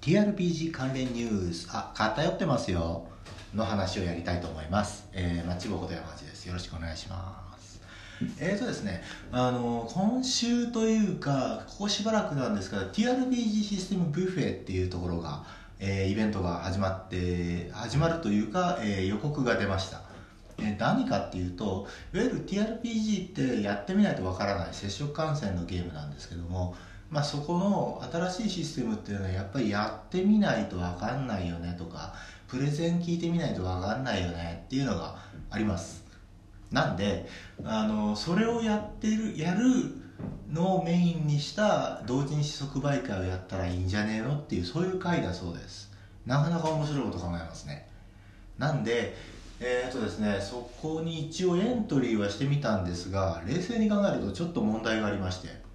TRPG 関連ニュースあ偏ってますよ。の話をやりたいと思います、えー、マッチボコと山内です。よろしくお願いします。えーとですねあの今週というかここしばらくなんですが TRPG システムビュッフェっていうところが、えーイベントが始まって始まるというか、えー予告が出ました。えー何かっていうといわゆる TRPG ってやってみないとわからない接触感染のゲームなんですけどもまあ、そこの新しいシステムっていうのはやっぱりやってみないと分かんないよねとかプレゼン聞いてみないと分かんないよねっていうのがあります。なんであのそれをやってるやるのをメインにした同人誌即売会をやったらいいんじゃねえのっていうそういう会だそうです。なかなか面白いこと考えますね。なんでえーとですね、そこに一応エントリーはしてみたんですが冷静に考えるとちょっと問題がありまして。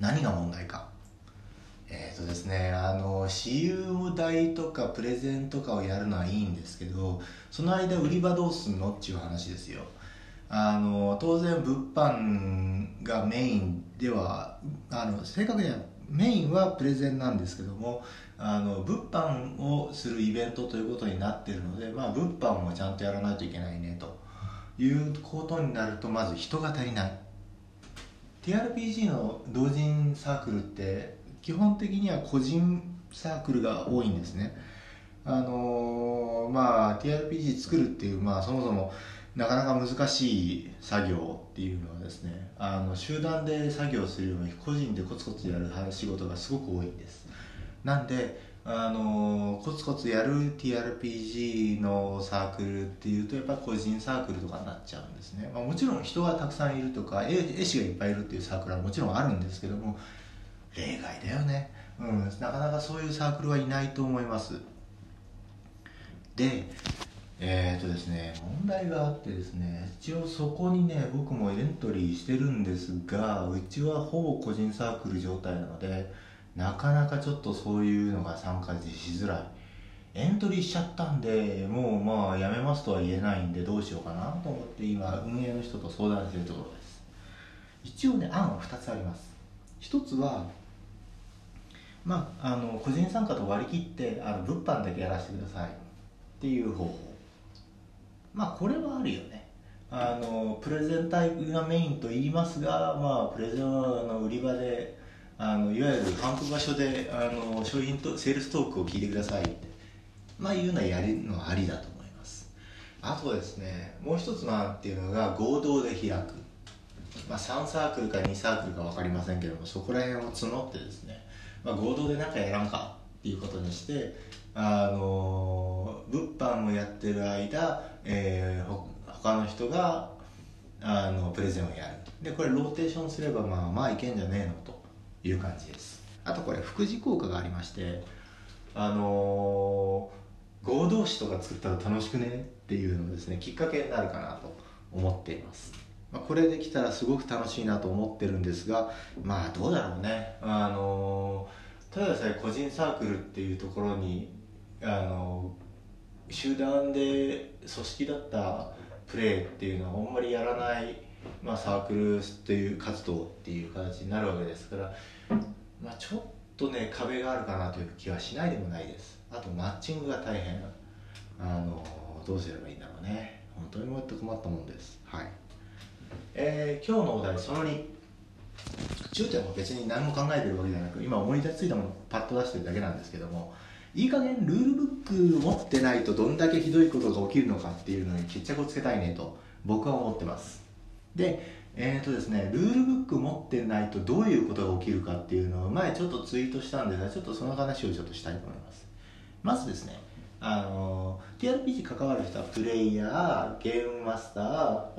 何が問題か。えっ、とですねあの私有代とかプレゼンとかをやるのはいいんですけどその間売り場どうすんのっていう話ですよ。あの当然物販がメインではあの正確にはメインはプレゼンなんですけどもあの物販をするイベントということになってるので、まあ、物販もちゃんとやらないといけないねということになるとまず人が足りない。TRPG の同人サークルって基本的には個人サークルが多いんですね。あのーまあ TRPG 作るっていうまあそもそもなかなか難しい作業っていうのはですねあの集団で作業するよりも個人でコツコツやる仕事がすごく多いんです。なんであのコツコツやる TRPG のサークルっていうとやっぱ個人サークルとかになっちゃうんですね、まあ、もちろん人がたくさんいるとか絵師がいっぱいいるっていうサークルはもちろんあるんですけども例外だよね、うん、なかなかそういうサークルはいないと思いますでえーとですね問題があってですね一応そこにね僕もエントリーしてるんですがうちはほぼ個人サークル状態なのでなかなかちょっとそういうのが参加しづらい。エントリーしちゃったんでもうまあやめますとは言えないんでどうしようかなと思って今運営の人と相談してるところです。一応ね案は2つあります。1つはまああの個人参加と割り切ってあの物販だけやらせてくださいっていう方法。まあこれはあるよね。あのプレゼンタイプがメインと言いますが、まあ、プレゼンの売り場であのいわゆる販布場所であの商品とセールストークを聞いてくださいって。まあいうのはやるのはありだと思います。あとですねもう一つの案っていうのが合同で開く、まあ、3サークルか2サークルか分かりませんけどもそこら辺を募ってですね、まあ、合同で何かやらんかっていうことにしてあの物販をやってる間、えー、他の人があのプレゼンをやる。でこれローテーションすればまあまあいけんじゃねえのと。いう感じです。あとこれ副次効果がありましてあのー合同誌とか作ったら楽しくね？っていうのですねきっかけになるかなと思っています、まあ、これできたらすごく楽しいなと思ってるんですがまあどうだろうね。あのただでさえ個人サークルっていうところにあの集団で組織だったプレーっていうのはあんまりやらない、まあ、サークルっていう活動っていう形になるわけですから、まあ、ちょっとね壁があるかなという気はしないでもないです。あとマッチングが大変。あのどうすればいいんだろうね。本当にもっと困ったもんです。はい。えー今日のお題その2ちゅうちゃんも別に何も考えてるわけじゃなく今思い出ついたものをパッと出してるだけなんですけどもいい加減ルールブック持ってないとどんだけひどいことが起きるのかっていうのに決着をつけたいねと僕は思ってます。でえーとですね、ルールブック持ってないとどういうことが起きるかっていうのを前ちょっとツイートしたんですがちょっとその話をちょっとしたいと思います。まずですねあの TRPG 関わる人はプレイヤーゲームマスター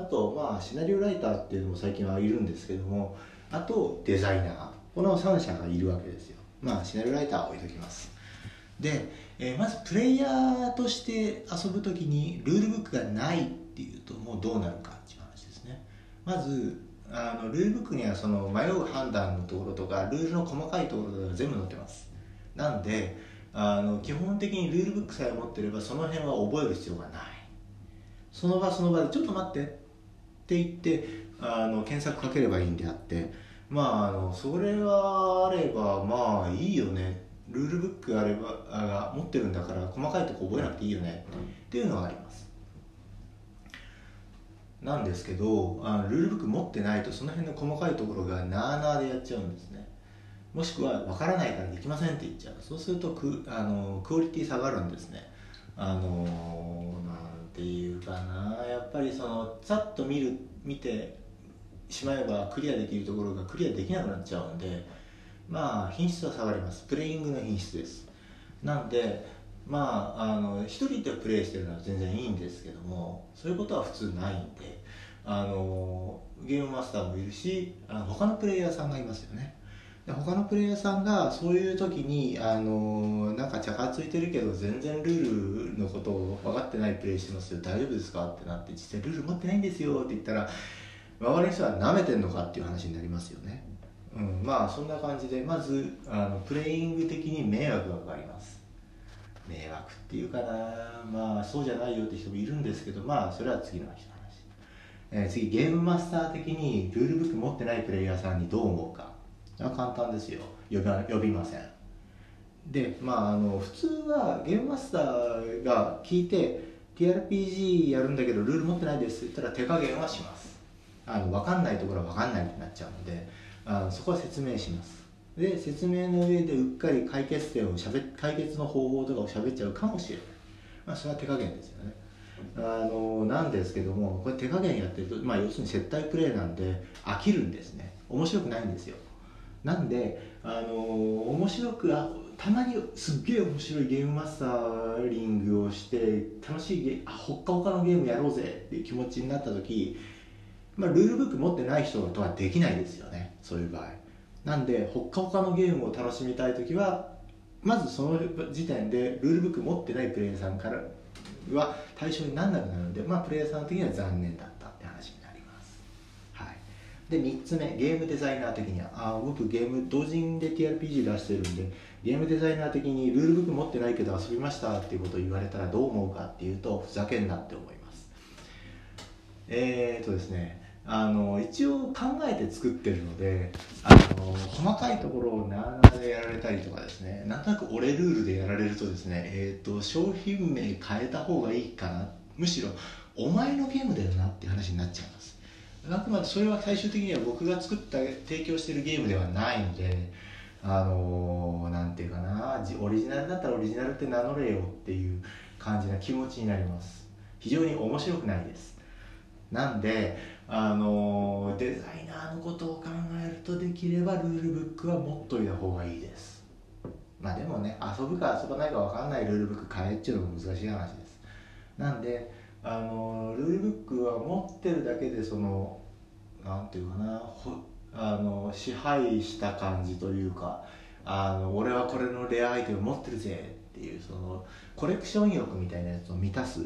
あとまあシナリオライターっていうのも最近はいるんですけどもあとデザイナー。この3社がいるわけですよ。まあシナリオライターは置いときます。で、えーまずプレイヤーとして遊ぶ時にルールブックがないっていうともうどうなるかっていうまずあのルールブックにはその迷う判断のところとかルールの細かいところが全部載ってます。なんであの基本的にルールブックさえ持ってればその辺は覚える必要がない。その場その場でちょっと待ってって言ってあの検索かければいいんであってまああのそれはあればまあいいよね。ルールブックあればあ持ってるんだから細かいとこ覚えなくていいよね。っていうのがあります。なんですけどあのルールブック持ってないとその辺の細かいところがなあなあでやっちゃうんですね。もしくは分からないからできませんって言っちゃう。そうするとクあのクオリティ下がるんですね。あのなんていうかな。やっぱりそのざっと見る見てしまえばクリアできるところがクリアできなくなっちゃうんでまあ品質は下がります。プレイングの品質です。なんでまああの一人でプレイしてるのは全然いいんですけどもそういうことは普通ないんであのゲームマスターもいるしあの他のプレイヤーさんがいますよね。で他のプレイヤーさんがそういう時にあのなんか茶化ついてるけど全然ルールのことを分かってないプレイしてますよ。大丈夫ですかってなって実際ルール持ってないんですよ。って言ったら周りの人は舐めてんのかっていう話になりますよね、うん、まあそんな感じでまずあのプレイング的に迷惑がかかります。迷惑っていうかな。まあそうじゃないよって人もいるんですけどまあそれは次の話、えー、次ゲームマスター的にルールブック持ってないプレイヤーさんにどう思うか。簡単ですよ。呼び呼びません。でまああの普通はゲームマスターが聞いて TRPG やるんだけどルール持ってないですって言ったら手加減はします。あの分かんないところは分かんないってなっちゃうのであのそこは説明します。で説明の上でうっかり解決点をしゃべ解決の方法とかをしゃべっちゃうかもしれない、まあ、それは手加減ですよね。あのなんですけどもこれ手加減やってると、まあ、要するに接待プレイなんで飽きるんですね。面白くないんですよ。なんであの面白くあたまにすっげえ面白いゲームマスターリングをして楽しいゲあほっかほかのゲームやろうぜっていう気持ちになった時、まあ、ルールブック持ってない人とはできないですよね。そういう場合。なんでほっかほかのゲームを楽しみたい時はまずその時点でルールブック持ってないプレイヤーさんからは対象にならなくなるので、まあ、プレイヤーさん的には残念だったって話になります、はい、で3つ目ゲームデザイナー的にはあ僕ゲーム同人で TRPG 出してるんでゲームデザイナー的にルールブック持ってないけど遊びましたっていうことを言われたらどう思うかっていうとふざけんなって思います。えー、っとですねあの一応考えて作ってるのであの細かいところをなーなでやられたりとかですねなんとなく俺ルールでやられるとですね、えーと、商品名変えた方がいいかなむしろお前のゲームだよなって話になっちゃいます。あくまでそれは最終的には僕が作った提供してるゲームではないのであのなんていうかなオリジナルだったらオリジナルって名乗れよっていう感じな気持ちになります。非常に面白くないです。なんであのデザイナーのことを考えるとできればルールブックは持っといた方がいいです。まあでもね遊ぶか遊ばないか分かんないルールブック買えっていうのも難しい話です。なんであのルールブックは持ってるだけでそのなんていうかなあの支配した感じというかあの俺はこれのレアアイテム持ってるぜっていうそのコレクション欲みたいなやつを満たすっ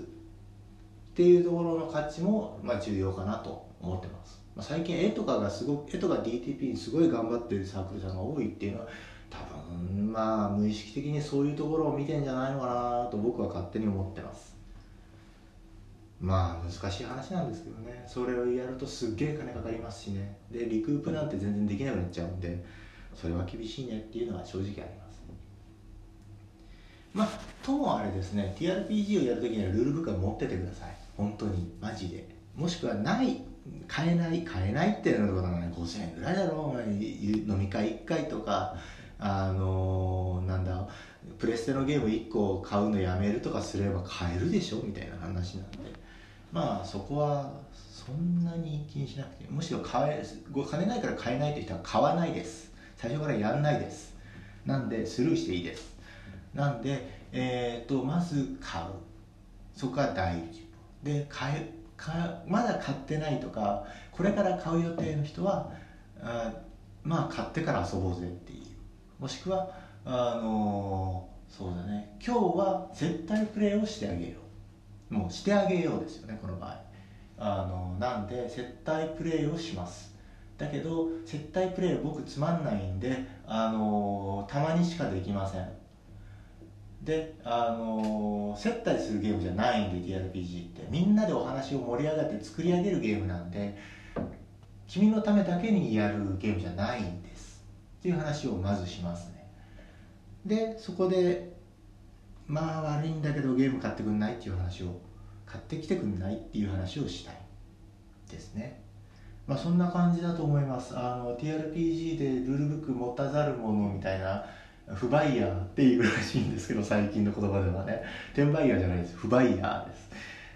ていうところの価値も、まあ、重要かなと。思ってます、まあ、最近絵とかがすごく絵とか DTP にすごい頑張ってるサークルさんが多いっていうのは多分まあ無意識的にそういうところを見てんじゃないのかなと僕は勝手に思ってます。まあ難しい話なんですけどね。それをやるとすっげえ金かかりますしね。でリクープなんて全然できなくなっちゃうんでそれは厳しいねっていうのは正直あります。まあともあれですね TRPG をやるときにはルールブックは持っててください。本当に。マジで。もしくはない買えない買えないっていうのはね5000円ぐらいだろ。う飲み会1回とかあのー、なんだプレステのゲーム1個買うのやめるとかすれば買えるでしょ？みたいな話なんで。まあそこはそんなに気にしなくてむしろ買え金ないから買えないという人は買わないです。最初からやんないです。なんでスルーしていいです。なんでえっ、ー、とまず買う。そこが大事で買えかまだ買ってないとかこれから買う予定の人はあまあ買ってから遊ぼうぜっていう。もしくはあのそうだね。今日は絶対プレイをしてあげよう。もうしてあげようですよねこの場合。あのなんで接待プレイをします。だけど接待プレイ僕つまんないんであのたまにしかできません。であの接待するゲームじゃないんで TRPG って。みんなでお話を盛り上がって作り上げるゲームなんで君のためだけにやるゲームじゃないんです。っていう話をまずしますね。でそこでまあ悪いんだけどゲーム買ってくんないっていう話を買ってきてくんないっていう話をしたいですね。まあそんな感じだと思います。あの TRPG でルールブック持たざる者みたいな不バイヤーっていうらしいんですけど最近の言葉ではね。転売ヤーじゃないです。不バイヤーです、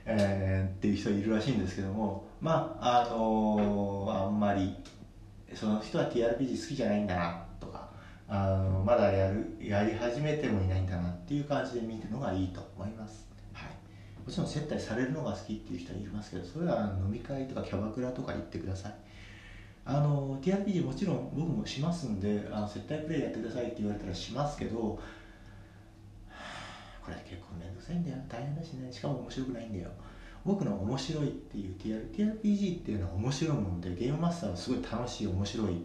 えー、っていう人いるらしいんですけどもまああのー、あんまりその人は TRPG 好きじゃないんだなとかあのまだやるやり始めてもいないんだなっていう感じで見るのがいいと思います、はい、もちろん接待されるのが好きっていう人はいますけどそれは飲み会とかキャバクラとか行ってください。あの TRPG もちろん僕もしますんであの接待プレイやってくださいって言われたらしますけど これ結構面倒くさいんだよ。大変だしね。しかも面白くないんだよ。僕の面白いっていう TRPG っていうのは面白いもんでゲームマスターはすごい楽しい面白い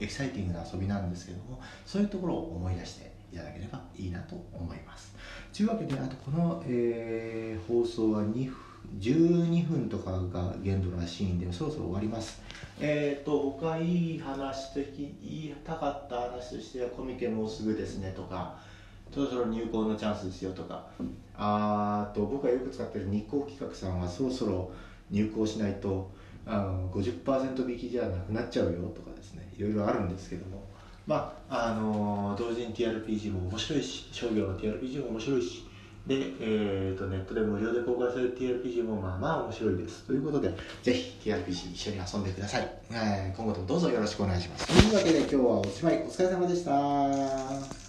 エキサイティングな遊びなんですけどもそういうところを思い出していただければいいなと思います。というわけであとこの、えー、放送は2分12分とかが限度らしいんでそろそろ終わります。えっ、ー、と他いい話と言いたかった話としてはコミケもうすぐですねとかそろそろ入校のチャンスですよとか。あと僕がよく使ってる日光企画さんはそろそろ入校しないとあの50%引きじゃなくなっちゃうよとかですね。いろいろあるんですけども。まああの同時に TRPG も面白いし商業の TRPG も面白いしで、えーと、ネットで無料で公開される TRPG もまあまあ面白いです。ということで、ぜひ TRPG 一緒に遊んでください。えー、今後ともどうぞよろしくお願いします。というわけで今日はおしまい。お疲れ様でした。